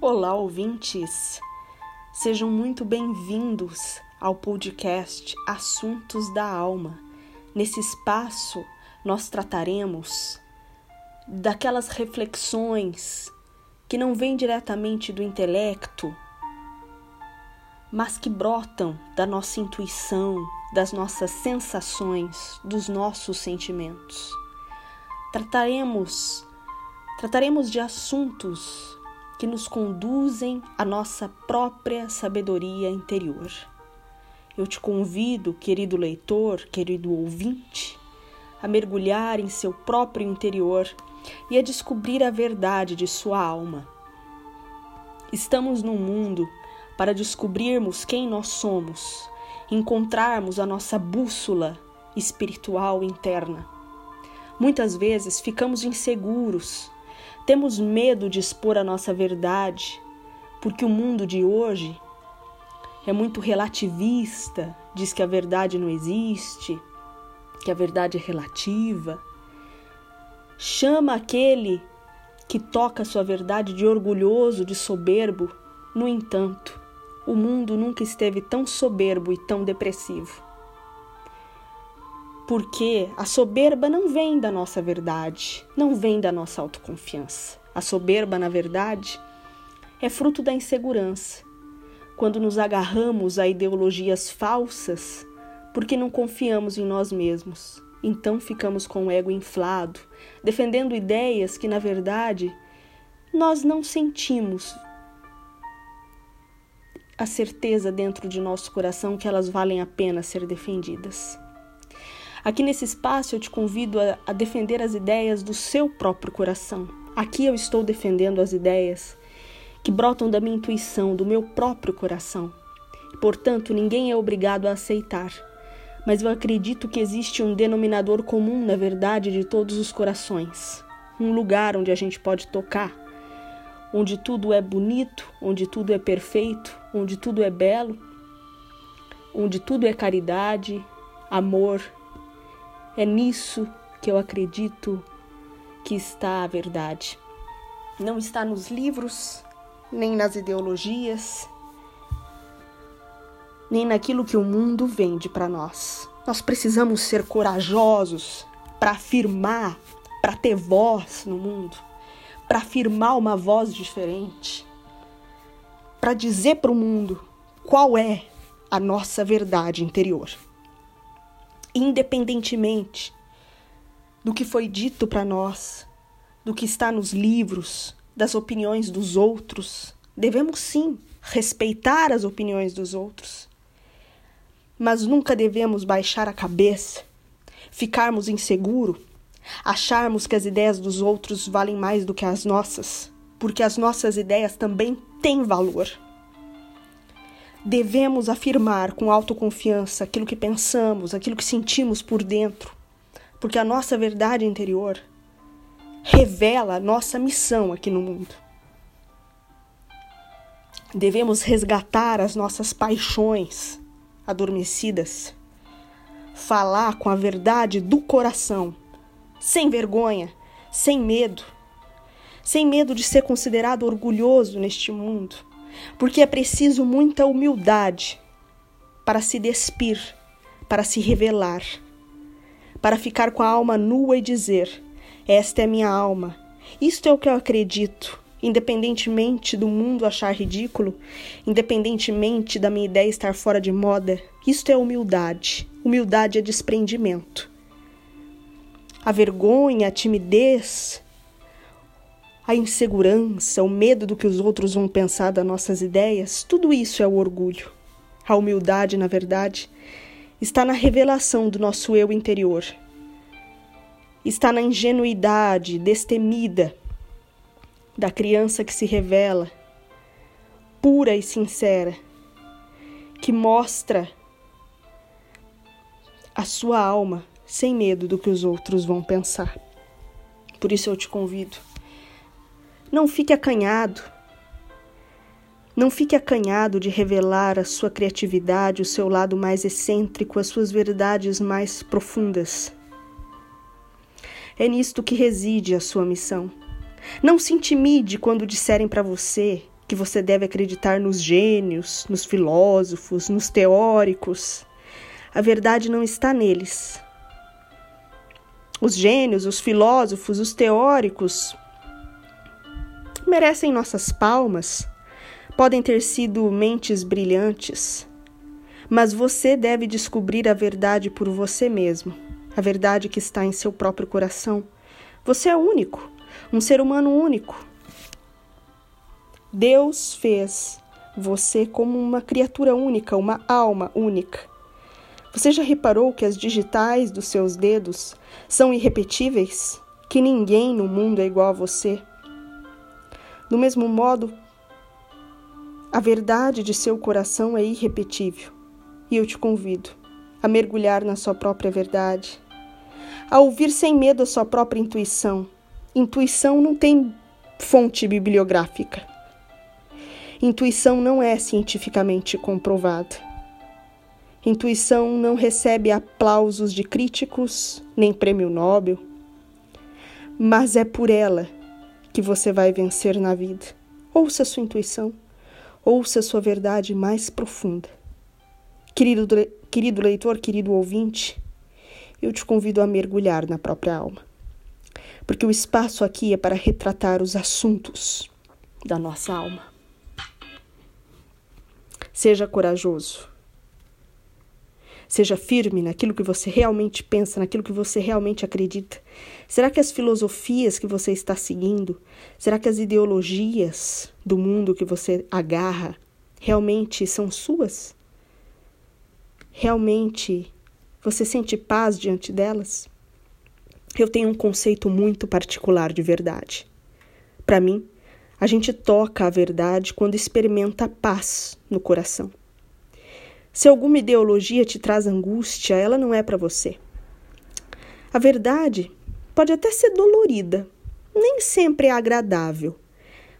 Olá, ouvintes! Sejam muito bem-vindos ao podcast Assuntos da Alma. Nesse espaço, nós trataremos daquelas reflexões que não vêm diretamente do intelecto, mas que brotam da nossa intuição, das nossas sensações, dos nossos sentimentos. Trataremos trataremos de assuntos que nos conduzem à nossa própria sabedoria interior. Eu te convido, querido leitor, querido ouvinte, a mergulhar em seu próprio interior e a descobrir a verdade de sua alma. Estamos num mundo para descobrirmos quem nós somos, encontrarmos a nossa bússola espiritual interna. Muitas vezes ficamos inseguros temos medo de expor a nossa verdade, porque o mundo de hoje é muito relativista, diz que a verdade não existe, que a verdade é relativa. Chama aquele que toca a sua verdade de orgulhoso, de soberbo. No entanto, o mundo nunca esteve tão soberbo e tão depressivo. Porque a soberba não vem da nossa verdade, não vem da nossa autoconfiança. A soberba, na verdade, é fruto da insegurança. Quando nos agarramos a ideologias falsas, porque não confiamos em nós mesmos. Então ficamos com o ego inflado, defendendo ideias que, na verdade, nós não sentimos a certeza dentro de nosso coração que elas valem a pena ser defendidas. Aqui nesse espaço eu te convido a, a defender as ideias do seu próprio coração. Aqui eu estou defendendo as ideias que brotam da minha intuição, do meu próprio coração. Portanto, ninguém é obrigado a aceitar. Mas eu acredito que existe um denominador comum, na verdade, de todos os corações. Um lugar onde a gente pode tocar, onde tudo é bonito, onde tudo é perfeito, onde tudo é belo, onde tudo é caridade, amor, é nisso que eu acredito que está a verdade. Não está nos livros, nem nas ideologias, nem naquilo que o mundo vende para nós. Nós precisamos ser corajosos para afirmar, para ter voz no mundo, para afirmar uma voz diferente, para dizer para o mundo qual é a nossa verdade interior independentemente do que foi dito para nós, do que está nos livros, das opiniões dos outros. Devemos sim respeitar as opiniões dos outros, mas nunca devemos baixar a cabeça, ficarmos inseguros, acharmos que as ideias dos outros valem mais do que as nossas, porque as nossas ideias também têm valor. Devemos afirmar com autoconfiança aquilo que pensamos, aquilo que sentimos por dentro, porque a nossa verdade interior revela a nossa missão aqui no mundo. Devemos resgatar as nossas paixões adormecidas, falar com a verdade do coração, sem vergonha, sem medo, sem medo de ser considerado orgulhoso neste mundo porque é preciso muita humildade para se despir, para se revelar, para ficar com a alma nua e dizer: Esta é minha alma, isto é o que eu acredito, independentemente do mundo achar ridículo, independentemente da minha ideia estar fora de moda. Isto é humildade. Humildade é desprendimento. A vergonha, a timidez, a insegurança, o medo do que os outros vão pensar das nossas ideias, tudo isso é o orgulho. A humildade, na verdade, está na revelação do nosso eu interior. Está na ingenuidade destemida da criança que se revela, pura e sincera, que mostra a sua alma sem medo do que os outros vão pensar. Por isso eu te convido não fique acanhado. Não fique acanhado de revelar a sua criatividade, o seu lado mais excêntrico, as suas verdades mais profundas. É nisto que reside a sua missão. Não se intimide quando disserem para você que você deve acreditar nos gênios, nos filósofos, nos teóricos. A verdade não está neles. Os gênios, os filósofos, os teóricos merecem nossas palmas, podem ter sido mentes brilhantes, mas você deve descobrir a verdade por você mesmo, a verdade que está em seu próprio coração. Você é único, um ser humano único. Deus fez você como uma criatura única, uma alma única. Você já reparou que as digitais dos seus dedos são irrepetíveis? Que ninguém no mundo é igual a você? Do mesmo modo, a verdade de seu coração é irrepetível. E eu te convido a mergulhar na sua própria verdade, a ouvir sem medo a sua própria intuição. Intuição não tem fonte bibliográfica. Intuição não é cientificamente comprovada. Intuição não recebe aplausos de críticos, nem prêmio Nobel, mas é por ela que você vai vencer na vida. Ouça sua intuição, ouça sua verdade mais profunda. Querido, querido leitor, querido ouvinte, eu te convido a mergulhar na própria alma, porque o espaço aqui é para retratar os assuntos da nossa alma. Seja corajoso. Seja firme naquilo que você realmente pensa, naquilo que você realmente acredita. Será que as filosofias que você está seguindo, será que as ideologias do mundo que você agarra realmente são suas? Realmente você sente paz diante delas? Eu tenho um conceito muito particular de verdade. Para mim, a gente toca a verdade quando experimenta paz no coração. Se alguma ideologia te traz angústia, ela não é para você. A verdade pode até ser dolorida, nem sempre é agradável,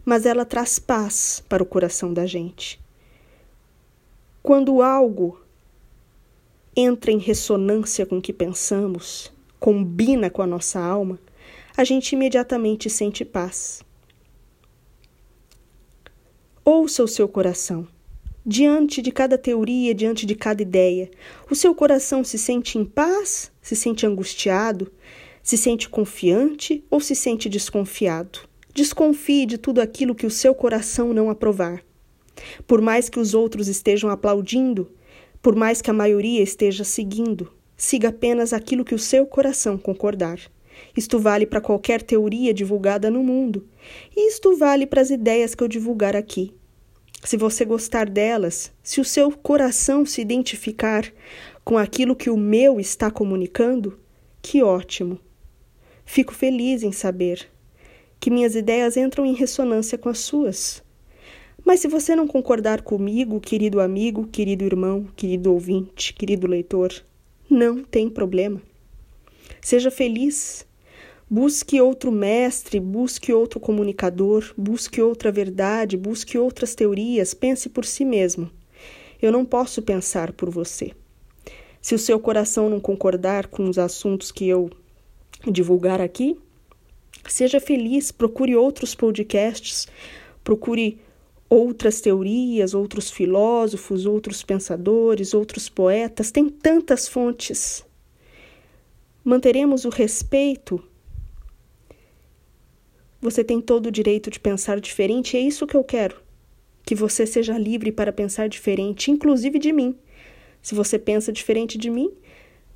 mas ela traz paz para o coração da gente. Quando algo entra em ressonância com o que pensamos, combina com a nossa alma, a gente imediatamente sente paz. Ouça o seu coração. Diante de cada teoria, diante de cada ideia, o seu coração se sente em paz, se sente angustiado, se sente confiante ou se sente desconfiado. Desconfie de tudo aquilo que o seu coração não aprovar. Por mais que os outros estejam aplaudindo, por mais que a maioria esteja seguindo, siga apenas aquilo que o seu coração concordar. Isto vale para qualquer teoria divulgada no mundo, e isto vale para as ideias que eu divulgar aqui. Se você gostar delas, se o seu coração se identificar com aquilo que o meu está comunicando, que ótimo! Fico feliz em saber que minhas ideias entram em ressonância com as suas. Mas se você não concordar comigo, querido amigo, querido irmão, querido ouvinte, querido leitor, não tem problema. Seja feliz Busque outro mestre, busque outro comunicador, busque outra verdade, busque outras teorias, pense por si mesmo. Eu não posso pensar por você. Se o seu coração não concordar com os assuntos que eu divulgar aqui, seja feliz, procure outros podcasts, procure outras teorias, outros filósofos, outros pensadores, outros poetas, tem tantas fontes. Manteremos o respeito você tem todo o direito de pensar diferente e é isso que eu quero. Que você seja livre para pensar diferente, inclusive de mim. Se você pensa diferente de mim,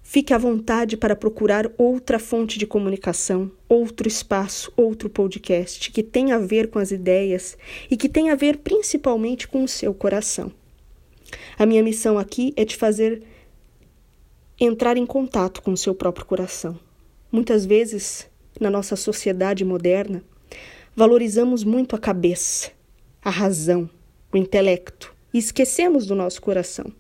fique à vontade para procurar outra fonte de comunicação, outro espaço, outro podcast que tenha a ver com as ideias e que tenha a ver principalmente com o seu coração. A minha missão aqui é te fazer entrar em contato com o seu próprio coração. Muitas vezes, na nossa sociedade moderna, Valorizamos muito a cabeça, a razão, o intelecto e esquecemos do nosso coração.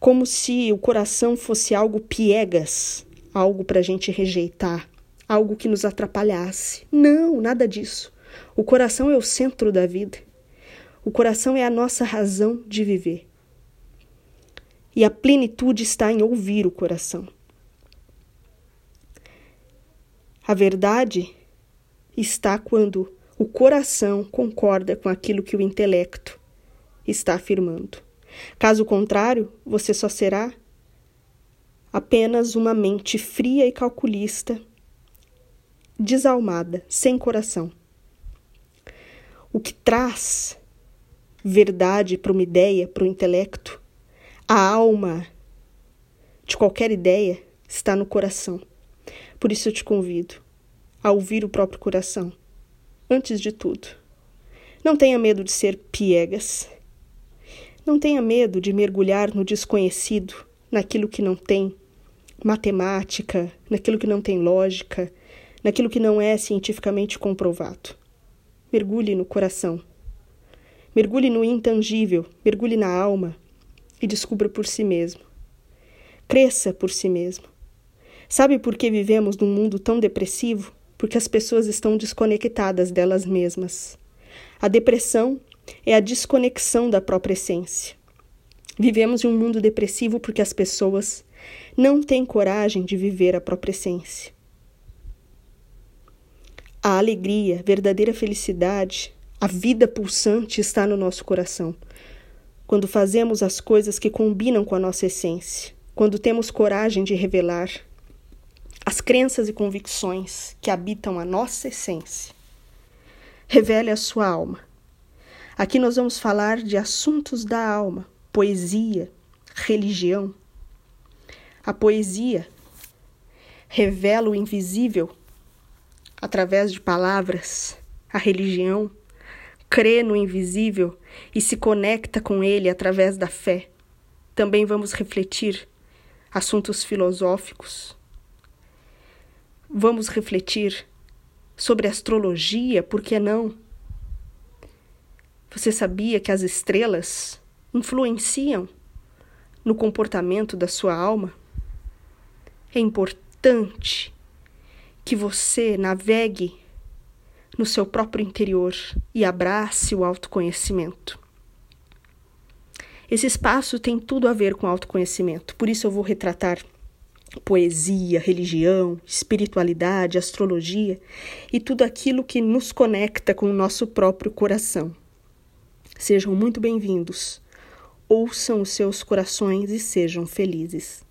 Como se o coração fosse algo piegas, algo para a gente rejeitar, algo que nos atrapalhasse. Não, nada disso. O coração é o centro da vida. O coração é a nossa razão de viver. E a plenitude está em ouvir o coração. A verdade está quando o coração concorda com aquilo que o intelecto está afirmando. Caso contrário, você só será apenas uma mente fria e calculista, desalmada, sem coração. O que traz verdade para uma ideia, para o intelecto, a alma de qualquer ideia está no coração. Por isso eu te convido a ouvir o próprio coração, antes de tudo. Não tenha medo de ser piegas. Não tenha medo de mergulhar no desconhecido, naquilo que não tem matemática, naquilo que não tem lógica, naquilo que não é cientificamente comprovado. Mergulhe no coração. Mergulhe no intangível, mergulhe na alma e descubra por si mesmo. Cresça por si mesmo. Sabe por que vivemos num mundo tão depressivo? Porque as pessoas estão desconectadas delas mesmas. A depressão é a desconexão da própria essência. Vivemos em um mundo depressivo porque as pessoas não têm coragem de viver a própria essência. A alegria, verdadeira felicidade, a vida pulsante está no nosso coração. Quando fazemos as coisas que combinam com a nossa essência, quando temos coragem de revelar as crenças e convicções que habitam a nossa essência. Revele a sua alma. Aqui nós vamos falar de assuntos da alma, poesia, religião. A poesia revela o invisível através de palavras. A religião crê no invisível e se conecta com ele através da fé. Também vamos refletir assuntos filosóficos, Vamos refletir sobre astrologia, por que não? Você sabia que as estrelas influenciam no comportamento da sua alma? É importante que você navegue no seu próprio interior e abrace o autoconhecimento. Esse espaço tem tudo a ver com autoconhecimento, por isso eu vou retratar poesia, religião, espiritualidade, astrologia e tudo aquilo que nos conecta com o nosso próprio coração. Sejam muito bem-vindos. Ouçam os seus corações e sejam felizes.